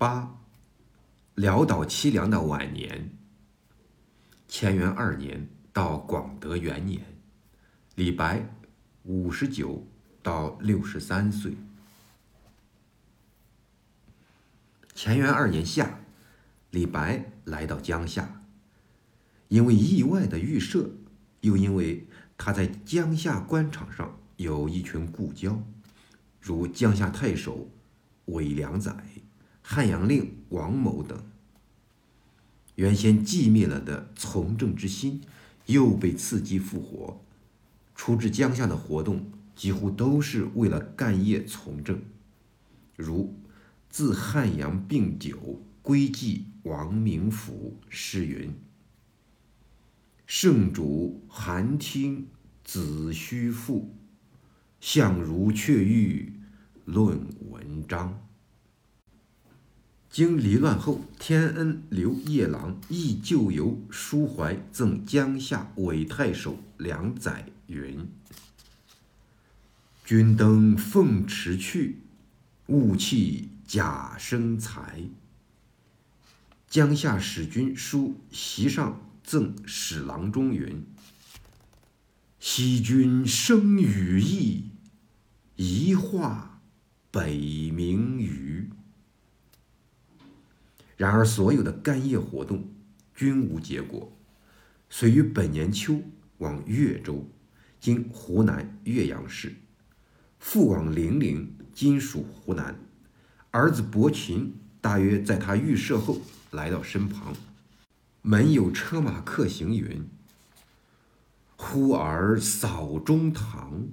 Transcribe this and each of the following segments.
八，潦倒凄凉的晚年。乾元二年到广德元年，李白五十九到六十三岁。乾元二年夏，李白来到江夏，因为意外的预设，又因为他在江夏官场上有一群故交，如江夏太守韦良宰、汉阳令王某等。原先寂灭了的从政之心，又被刺激复活。出至江夏的活动，几乎都是为了干业从政。如自汉阳病久归寄王明府，诗云：“圣主寒听子虚赋，相如却欲论文章。”经离乱后，天恩留夜郎忆旧游，抒怀赠江夏韦太守梁载云：“君登凤池去，雾气假生财。”江夏使君书席上赠史郎中云：“惜君生羽翼，一化北冥鱼。”然而，所有的干业活动均无结果。遂于本年秋往越州（今湖南岳阳市），复往零陵（今属湖南）。儿子伯禽大约在他预设后来到身旁。门有车马客行云：“忽而扫中堂，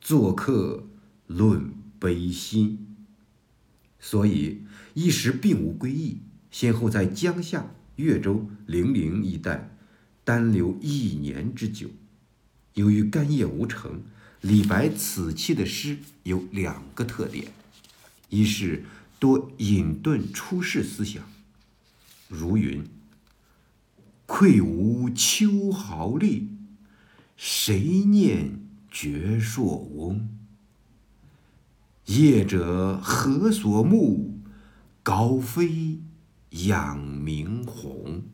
作客论悲心。”所以一时并无归意。先后在江夏、越州、零陵一带单留一年之久。由于干业无成，李白此期的诗有两个特点：一是多隐遁出世思想，如云：“愧无秋毫力，谁念绝硕翁？业者何所慕？高飞。”仰明鸿，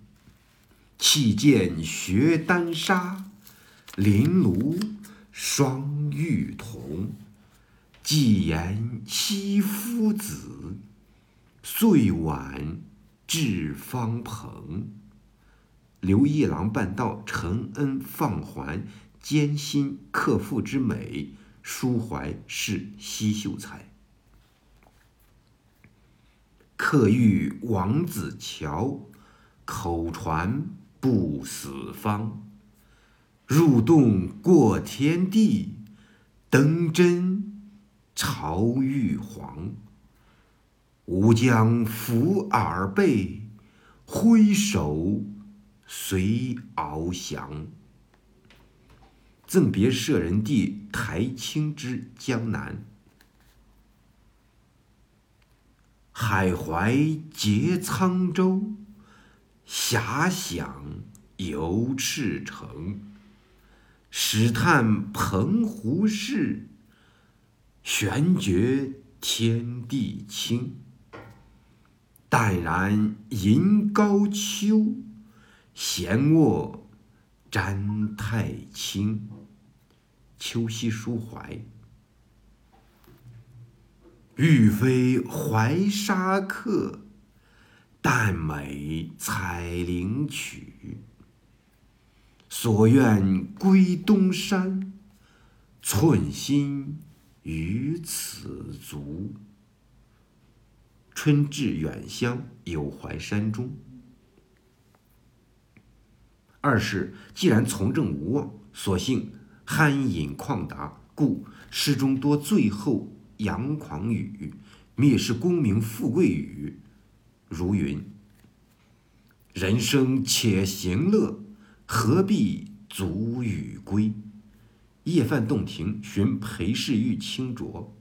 弃剑学丹砂，临庐双玉铜。既言惜夫子，岁晚至方朋。留一郎半道承恩放还，艰辛克父之美，抒怀是惜秀才。客遇王子乔，口传不死方。入洞过天地，登真朝玉皇。吾将扶耳背，挥手随翱翔。赠别舍人弟台清之江南。海怀结沧洲，遐想游赤城。始叹澎湖事，悬觉天地清。淡然吟高秋，闲卧瞻太清。秋夕抒怀。欲飞怀沙客，但美采菱曲。所愿归东山，寸心于此足。春至远乡，有怀山中。二是，既然从政无望，索性酣饮旷达，故诗中多最后。扬狂语，蔑视功名富贵语，如云：“人生且行乐，何必足与归？”夜泛洞庭，寻裴氏玉清浊。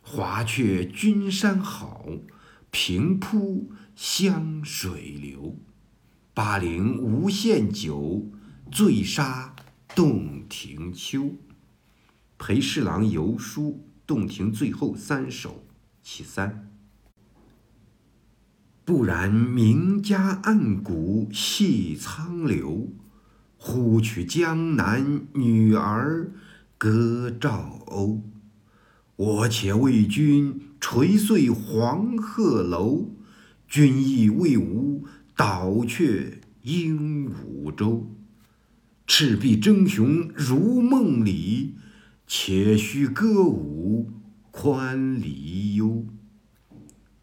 华阙君山好，平铺湘水流。巴陵无限酒，醉杀洞庭秋。裴侍郎游书洞庭最后三首其三。不然名家暗谷系苍流，忽取江南女儿歌赵鸥。我且为君垂碎黄鹤楼，君亦为吾倒却鹦鹉洲。赤壁争雄如梦里，且须歌舞宽离忧。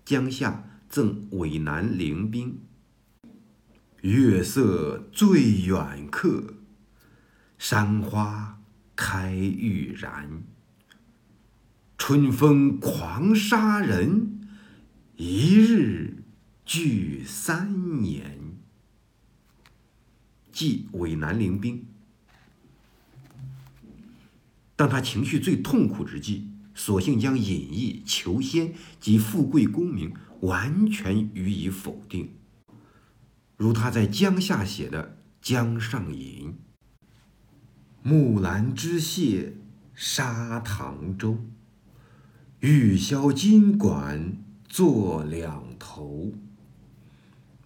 江夏。赠渭南陵兵。月色最远客，山花开欲燃。春风狂杀人，一日聚三年。即渭南陵兵。当他情绪最痛苦之际，索性将隐逸、求仙及富贵功名。完全予以否定，如他在江夏写的《江上吟》：“木兰织蟹沙塘洲，玉箫金管坐两头。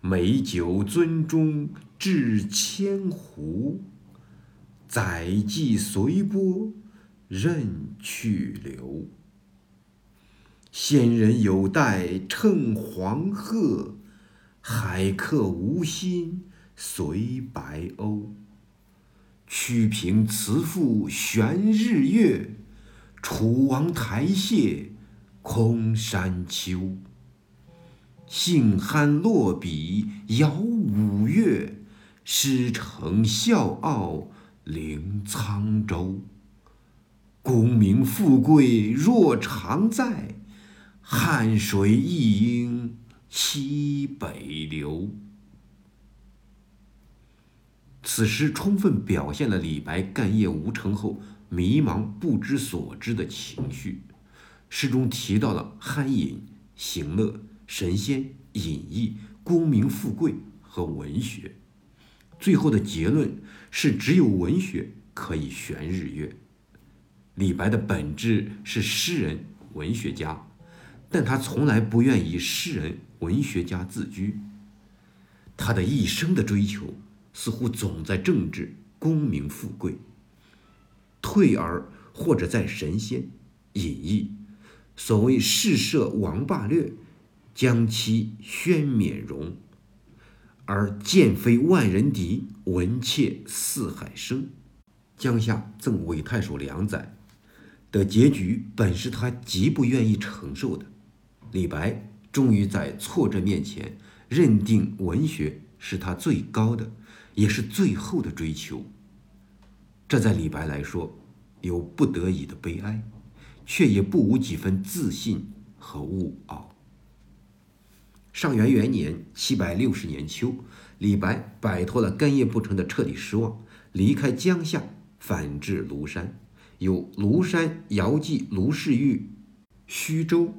美酒樽中置千壶，载妓随波任去留。”仙人有待乘黄鹤，海客无心随白鸥。屈平辞赋悬日月，楚王台榭空山丘。兴酣落笔摇五岳，诗成笑傲凌沧洲。功名富贵若常在。汉水亦应西北流。此诗充分表现了李白干业无成后迷茫不知所知的情绪。诗中提到了酣饮、行乐、神仙、隐逸、功名富贵和文学。最后的结论是，只有文学可以悬日月。李白的本质是诗人、文学家。但他从来不愿以诗人、文学家自居。他的一生的追求似乎总在政治、功名、富贵，退而或者在神仙、隐逸。所谓“世设王霸略，将其宣冕容”，而剑飞万人敌，文妾四海生。江夏赠韦太守良宰的结局，本是他极不愿意承受的。李白终于在挫折面前认定文学是他最高的，也是最后的追求。这在李白来说有不得已的悲哀，却也不无几分自信和悟傲。上元元年（七百六十年秋），李白摆脱了干业不成的彻底失望，离开江夏，返至庐山。有“庐山遥寄卢氏玉，虚舟”。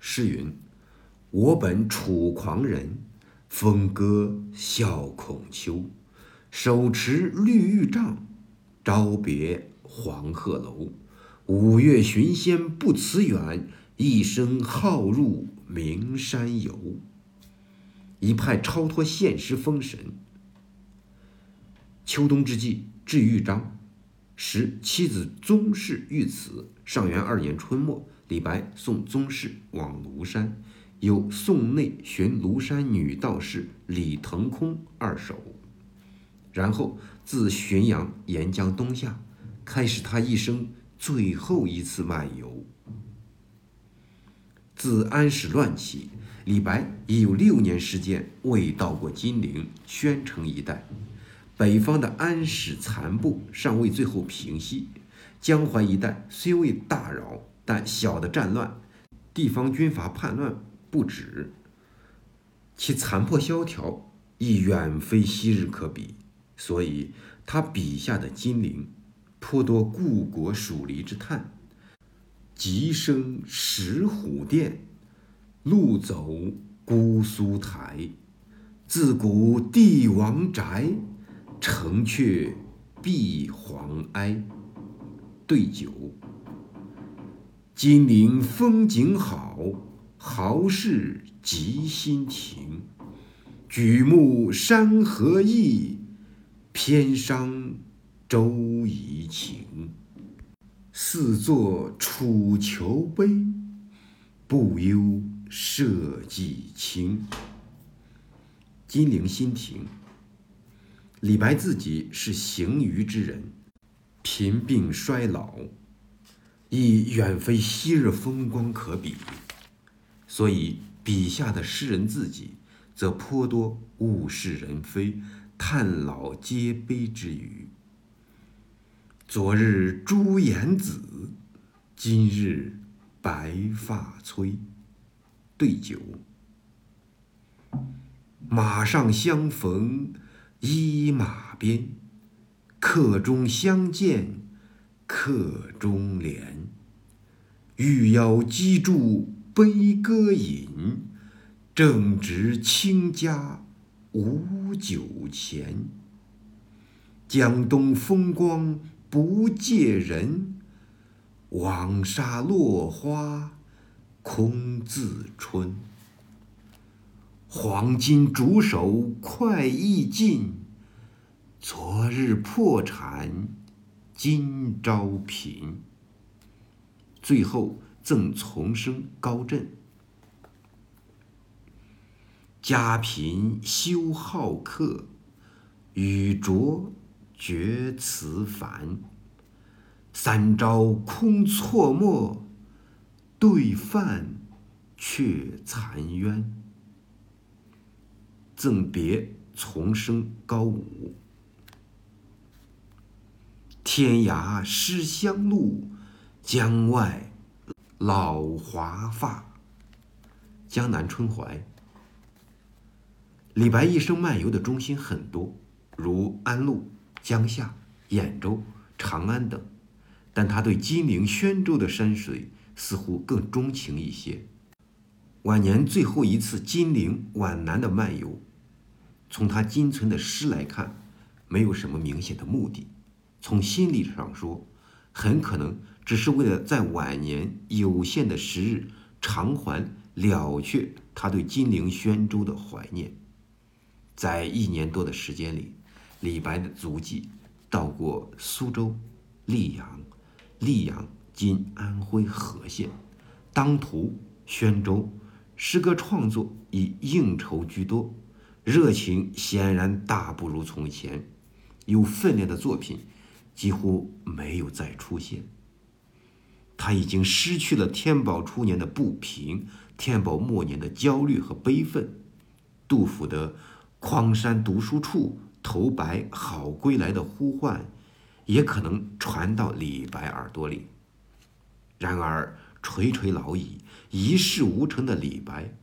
诗云：“我本楚狂人，风歌笑孔丘。手持绿玉杖，朝别黄鹤楼。五岳寻仙不辞远，一生好入名山游。”一派超脱现实风神。秋冬之际，至玉章，时妻子宗室遇此。上元二年春末。李白送宗室往庐山，由宋内寻庐山女道士李腾空二首，然后自浔阳沿江东下，开始他一生最后一次漫游。自安史乱起，李白已有六年时间未到过金陵、宣城一带，北方的安史残部尚未最后平息，江淮一带虽未大扰。但小的战乱，地方军阀叛乱不止，其残破萧条亦远非昔日可比。所以，他笔下的金陵，颇多故国属离之叹。吉生石虎殿，路走姑苏台。自古帝王宅，城阙碧黄埃。对酒。金陵风景好，豪士即心亭。举目山河异，偏伤周夷情。四作楚囚悲，不忧社稷清。金陵新亭。李白自己是行余之人，贫病衰老，亦远非昔日风光可比，所以笔下的诗人自己，则颇多物是人非、叹老皆悲之语。昨日朱颜紫，今日白发催。对酒，马上相逢依马鞭，客中相见客中怜。欲邀击筑悲歌饮，正值倾家无酒钱。江东风光。不借人，枉杀落花空自春。黄金煮手快意尽，昨日破产今朝贫。最后赠丛生高振：家贫休好客，语拙。绝词烦，三朝空错墨，对饭却残冤。赠别丛生高武，天涯失乡路，江外老华发。江南春怀。李白一生漫游的中心很多，如安陆。江夏、兖州、长安等，但他对金陵、宣州的山水似乎更钟情一些。晚年最后一次金陵皖南的漫游，从他今存的诗来看，没有什么明显的目的。从心理上说，很可能只是为了在晚年有限的时日偿还了却他对金陵、宣州的怀念。在一年多的时间里。李白的足迹到过苏州、溧阳、溧阳今安徽和县、当涂、宣州，诗歌创作以应酬居多，热情显然大不如从前，有分量的作品几乎没有再出现。他已经失去了天宝初年的不平，天宝末年的焦虑和悲愤。杜甫的“匡山读书处”。头白好归来的呼唤，也可能传到李白耳朵里。然而垂垂老矣，一事无成的李白，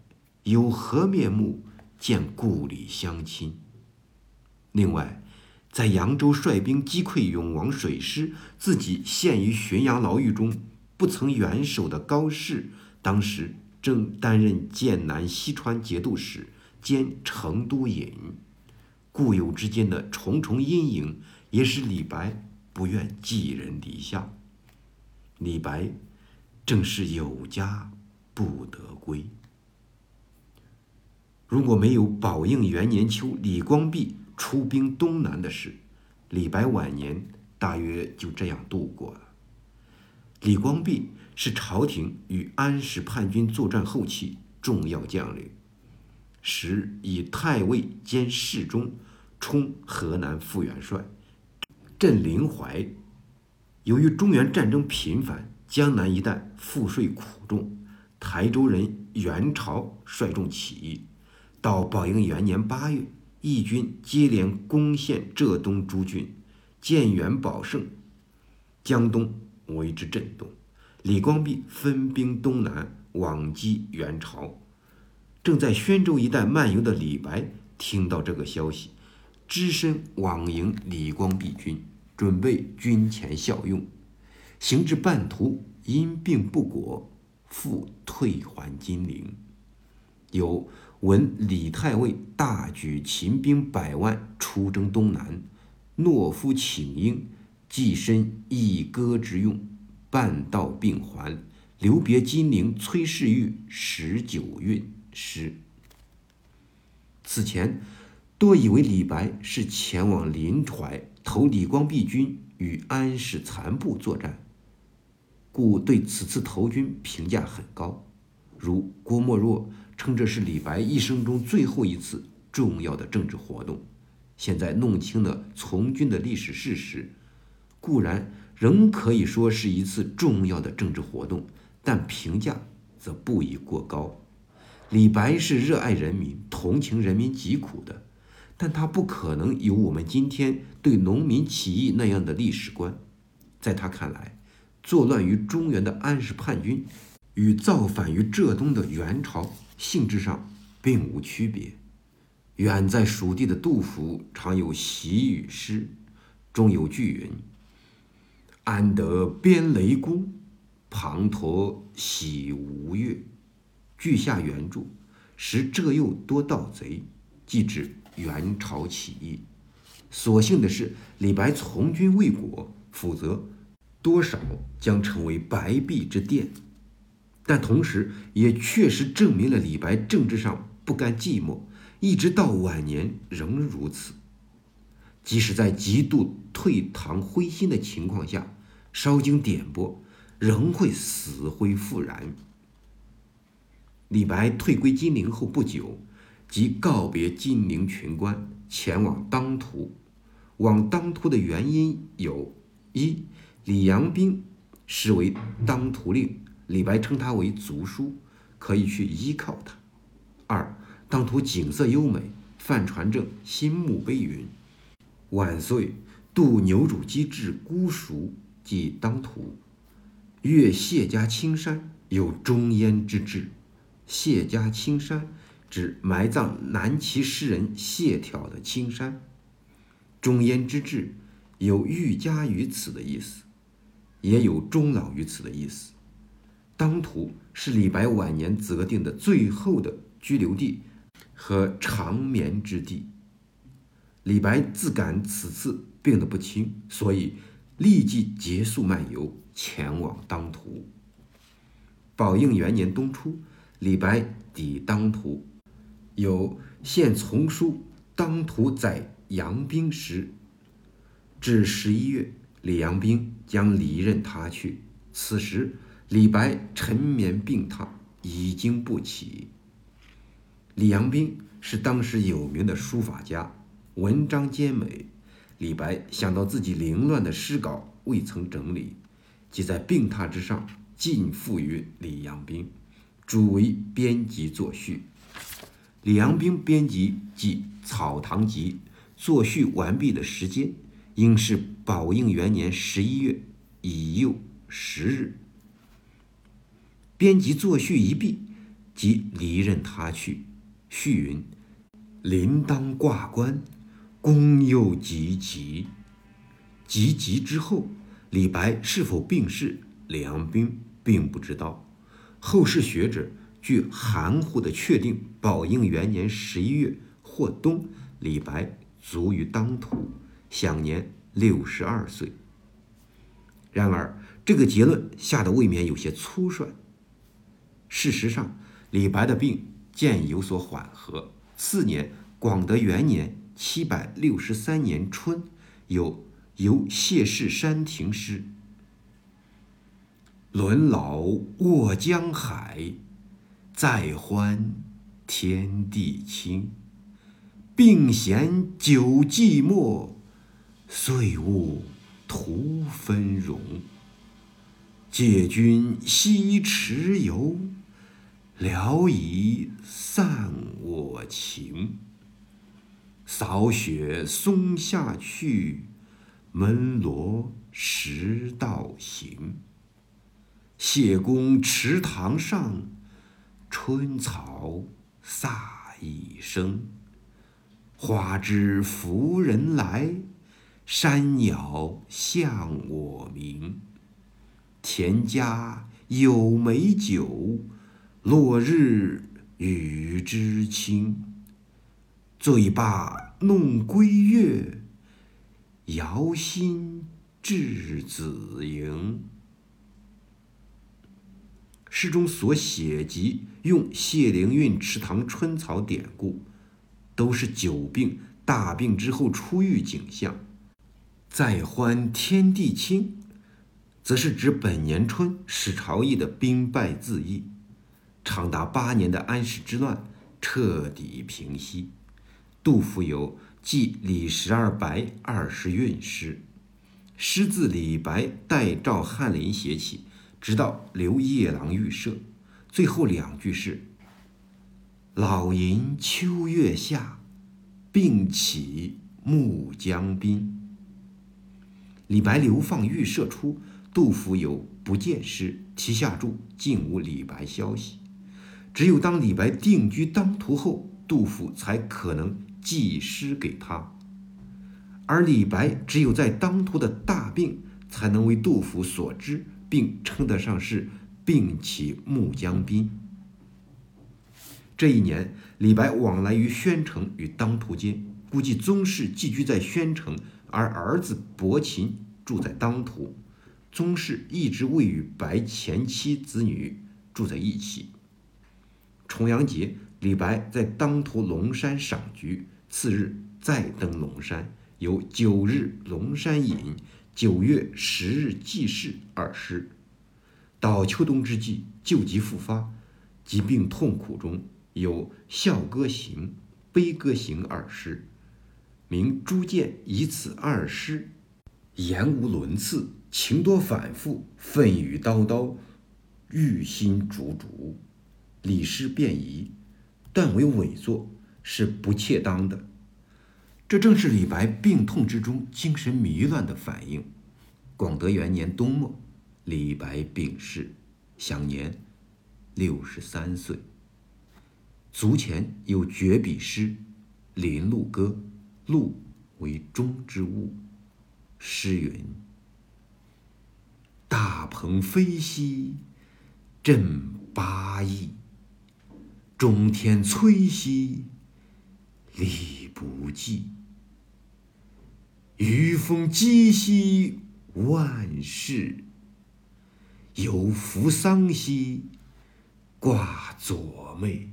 有何面目见故里乡亲？另外，在扬州率兵击溃永王水师，自己陷于浔阳牢狱中，不曾援手的高适，当时正担任剑南西川节度使兼成都尹。故友之间的重重阴影，也使李白不愿寄人篱下。李白正是有家不得归。如果没有宝应元年秋李光弼出兵东南的事，李白晚年大约就这样度过了。李光弼是朝廷与安史叛军作战后期重要将领。时以太尉兼侍中，充河南副元帅，镇临淮。由于中原战争频繁，江南一带赋税苦重，台州人袁朝率众起义。到宝应元年八月，义军接连攻陷浙东诸郡，建元保胜，江东为之震动。李光弼分兵东南，往击元朝。正在宣州一带漫游的李白听到这个消息，只身往迎李光弼军，准备军前效用。行至半途，因病不果，复退还金陵。有闻李太尉大举秦兵百万出征东南，懦夫请缨，寄身一戈之用，半道病还，留别金陵崔氏玉十九韵。诗。此前，多以为李白是前往临淮投李光弼军与安史残部作战，故对此次投军评价很高。如郭沫若称这是李白一生中最后一次重要的政治活动。现在弄清了从军的历史事实，固然仍可以说是一次重要的政治活动，但评价则不宜过高。李白是热爱人民、同情人民疾苦的，但他不可能有我们今天对农民起义那样的历史观。在他看来，作乱于中原的安史叛军，与造反于浙东的元朝性质上并无区别。远在蜀地的杜甫常有习语诗，中有句云：“安得边雷公，滂沱洗吴越。”句下原著：“时浙右多盗贼，即指元朝起义。”所幸的是，李白从军未果，否则多少将成为白璧之奠。但同时也确实证明了李白政治上不甘寂寞。一直到晚年仍如此，即使在极度退堂灰心的情况下，稍经点拨，仍会死灰复燃。李白退归金陵后不久，即告别金陵群官，前往当涂。往当涂的原因有：一，李阳冰实为当涂令，李白称他为族叔，可以去依靠他；二。当涂景色优美，范传正新墓碑云：“万岁，渡牛渚机至姑熟，即当涂。越谢家青山，有终焉之志。谢家青山指埋葬南齐诗人谢朓的青山。终焉之志有寓家于此的意思，也有终老于此的意思。当涂是李白晚年择定的最后的居留地。”和长眠之地。李白自感此次病得不轻，所以立即结束漫游，前往当涂。宝应元年冬初，李白抵当涂，有献从书当涂载杨冰时，至十一月，李阳冰将离任他去。此时，李白沉眠病榻，已经不起。李阳冰是当时有名的书法家，文章兼美。李白想到自己凌乱的诗稿未曾整理，即在病榻之上尽付于李阳冰，主为编辑作序。李阳冰编辑即《草堂集》作序完毕的时间，应是宝应元年十一月乙酉十日。编辑作序一毕，即离任他去。序云：“临当挂冠，公又及疾。及疾之后，李白是否病逝，李阳冰并不知道。后世学者据含糊的确定，宝应元年十一月或冬，李白卒于当涂，享年六十二岁。然而，这个结论下的未免有些粗率。事实上，李白的病。”渐有所缓和。次年，广德元年（七百六十三年春），有游谢氏山亭诗：“轮老卧江海，再欢天地清。病闲久寂寞，岁物徒分荣。借君西池游。”聊以散我情，扫雪松下去，门罗石道行。谢公池塘上，春草飒一声。花枝拂人来，山鸟向我鸣。田家有美酒。落日与之亲，醉罢弄归月，遥心稚子营。诗中所写及用谢灵运池塘春草典故，都是久病大病之后初愈景象。再欢天地清，则是指本年春史朝义的兵败自缢，长达八年的安史之乱彻底平息。杜甫有记李十二白二十韵诗，诗自李白代赵翰林写起。直到刘夜郎预设，最后两句是：“老吟秋月下，病起暮江滨。”李白流放预设出，杜甫有不见诗，题下注竟无李白消息。只有当李白定居当涂后，杜甫才可能寄诗给他。而李白只有在当涂的大病，才能为杜甫所知。并称得上是病起暮江滨。这一年，李白往来于宣城与当涂间，估计宗室寄居在宣城，而儿子伯禽住在当涂。宗室一直未与白前妻子女住在一起。重阳节，李白在当涂龙山赏菊，次日再登龙山，有九日龙山饮。九月十日祭祀二诗，到秋冬之际，旧疾复发，疾病痛苦中有笑歌行、悲歌行二诗，明朱见以此二诗，言无伦次，情多反复，愤语叨叨，欲心逐逐，李诗便宜，断为伪作，是不切当的。这正是李白病痛之中精神迷乱的反应。广德元年冬末，李白病逝，享年六十三岁。卒前有绝笔诗《林鹿歌》，鹿为中之物。诗云：“大鹏飞兮振八翼，中天摧兮力不济。余风击兮万事。有扶桑兮挂左袂，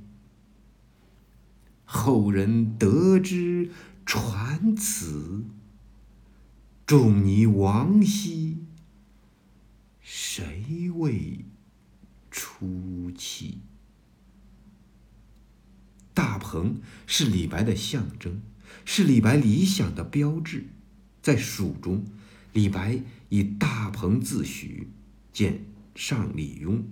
后人得之传此。仲尼亡兮，谁为出气？大鹏是李白的象征，是李白理想的标志。在蜀中，李白以大鹏自诩，见上李邕；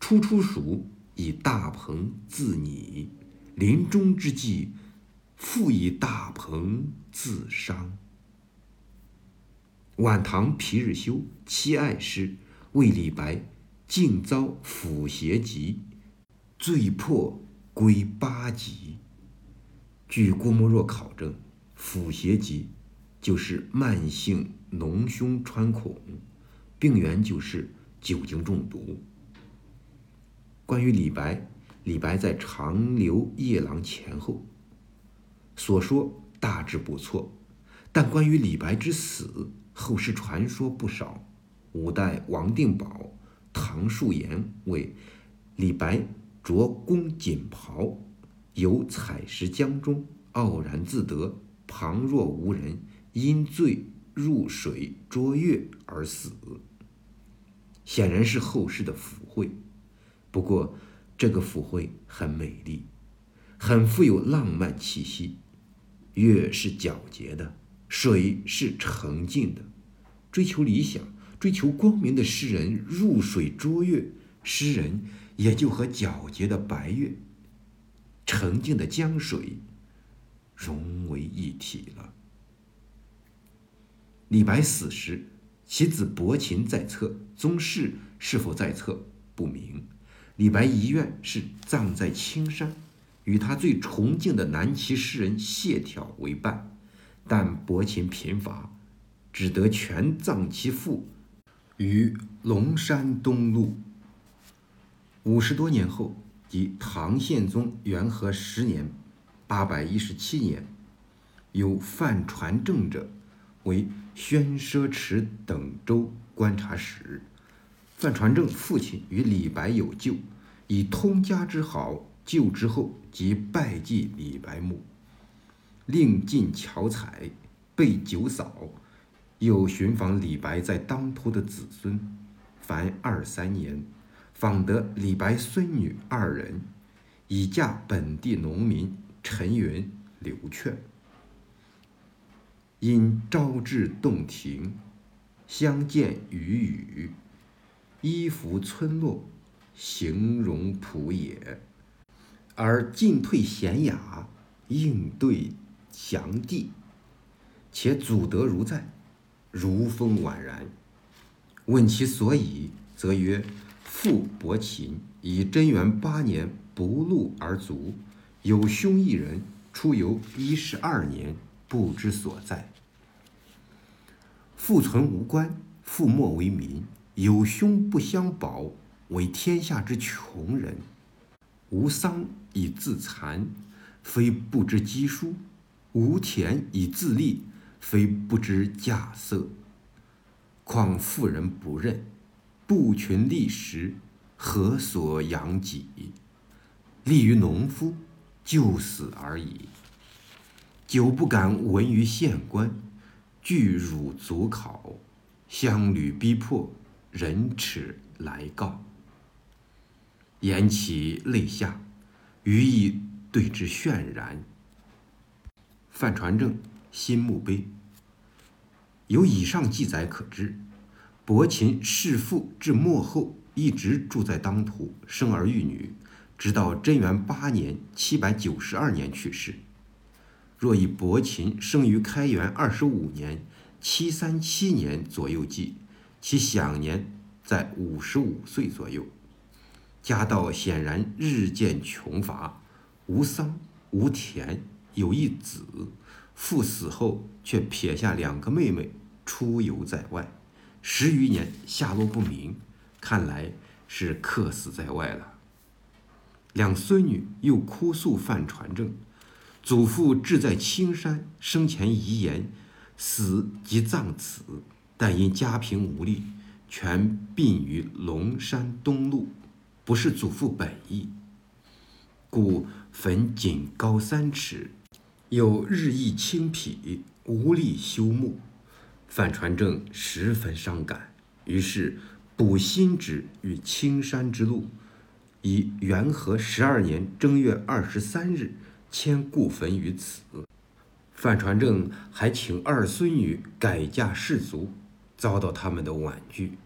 初出蜀，以大鹏自拟；临终之际，复以大鹏自伤。晚唐皮日休七爱诗为李白竟遭腐邪疾，醉破归八级。据郭沫若考证，腐邪疾就是慢性脓胸穿孔，病源就是酒精中毒。关于李白，李白在长留夜郎前后所说大致不错，但关于李白之死，后世传说不少。五代王定保、唐树言为李白着宫锦袍，游采石江中，傲然自得，旁若无人。因醉入水捉月而死，显然是后世的附会。不过，这个附会很美丽，很富有浪漫气息。月是皎洁的，水是澄净的。追求理想、追求光明的诗人入水捉月，诗人也就和皎洁的白月、澄净的江水融为一体了。李白死时，其子伯禽在侧，宗室是否在侧不明。李白遗愿是葬在青山，与他最崇敬的南齐诗人谢朓为伴，但伯禽贫乏，只得全葬其父于龙山东麓。五十多年后，即唐宪宗元和十年（八百一十七年），有范传正者。为宣奢池等州观察使，范传正父亲与李白有旧，以通家之好救之后，即拜祭李白墓，令进巧彩，备酒扫，又寻访李白在当涂的子孙，凡二三年，访得李白孙女二人，以嫁本地农民陈云、刘劝。因招致洞庭，相见与语，衣服村落，形容朴野，而进退娴雅，应对详递，且祖德如在，如风宛然。问其所以，则曰：父伯禽以贞元八年不禄而卒，有兄一人，出游一十二年。不知所在。父存无官，父莫为民，有兄不相保，为天下之穷人。无丧以自残，非不知饥书；无田以自立，非不知稼穑。况妇人不认，不群立时，何所养己？立于农夫，就死而已。久不敢闻于县官，惧辱足考，乡旅逼迫，人耻来告。言其泪下，余亦对之泫然。范传正新墓碑，由以上记载可知，伯禽弑父至末后，一直住在当涂，生儿育女，直到贞元八年（七百九十二年）去世。若以伯禽生于开元二十五年（七三七年）左右计，其享年在五十五岁左右。家道显然日渐穷乏，无丧无田，有一子。父死后却撇下两个妹妹出游在外，十余年下落不明，看来是客死在外了。两孙女又哭诉犯传正。祖父志在青山，生前遗言，死即葬此，但因家贫无力，全殡于龙山东路，不是祖父本意，故坟仅高三尺，有日益清圮，无力修墓。范传正十分伤感，于是补新址于青山之路，以元和十二年正月二十三日。迁故坟于此。范传正还请二孙女改嫁士族，遭到他们的婉拒。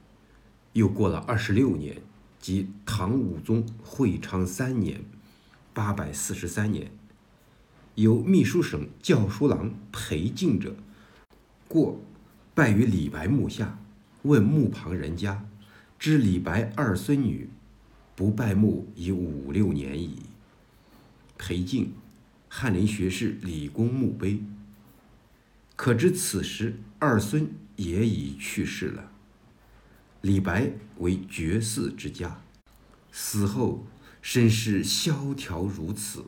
又过了二十六年，即唐武宗会昌三年（八百四十三年），由秘书省校书郎裴敬者，过拜于李白墓下，问墓旁人家，知李白二孙女不拜墓已五六年矣。裴敬。翰林学士李公墓碑，可知此时二孙也已去世了。李白为绝嗣之家，死后身世萧条如此。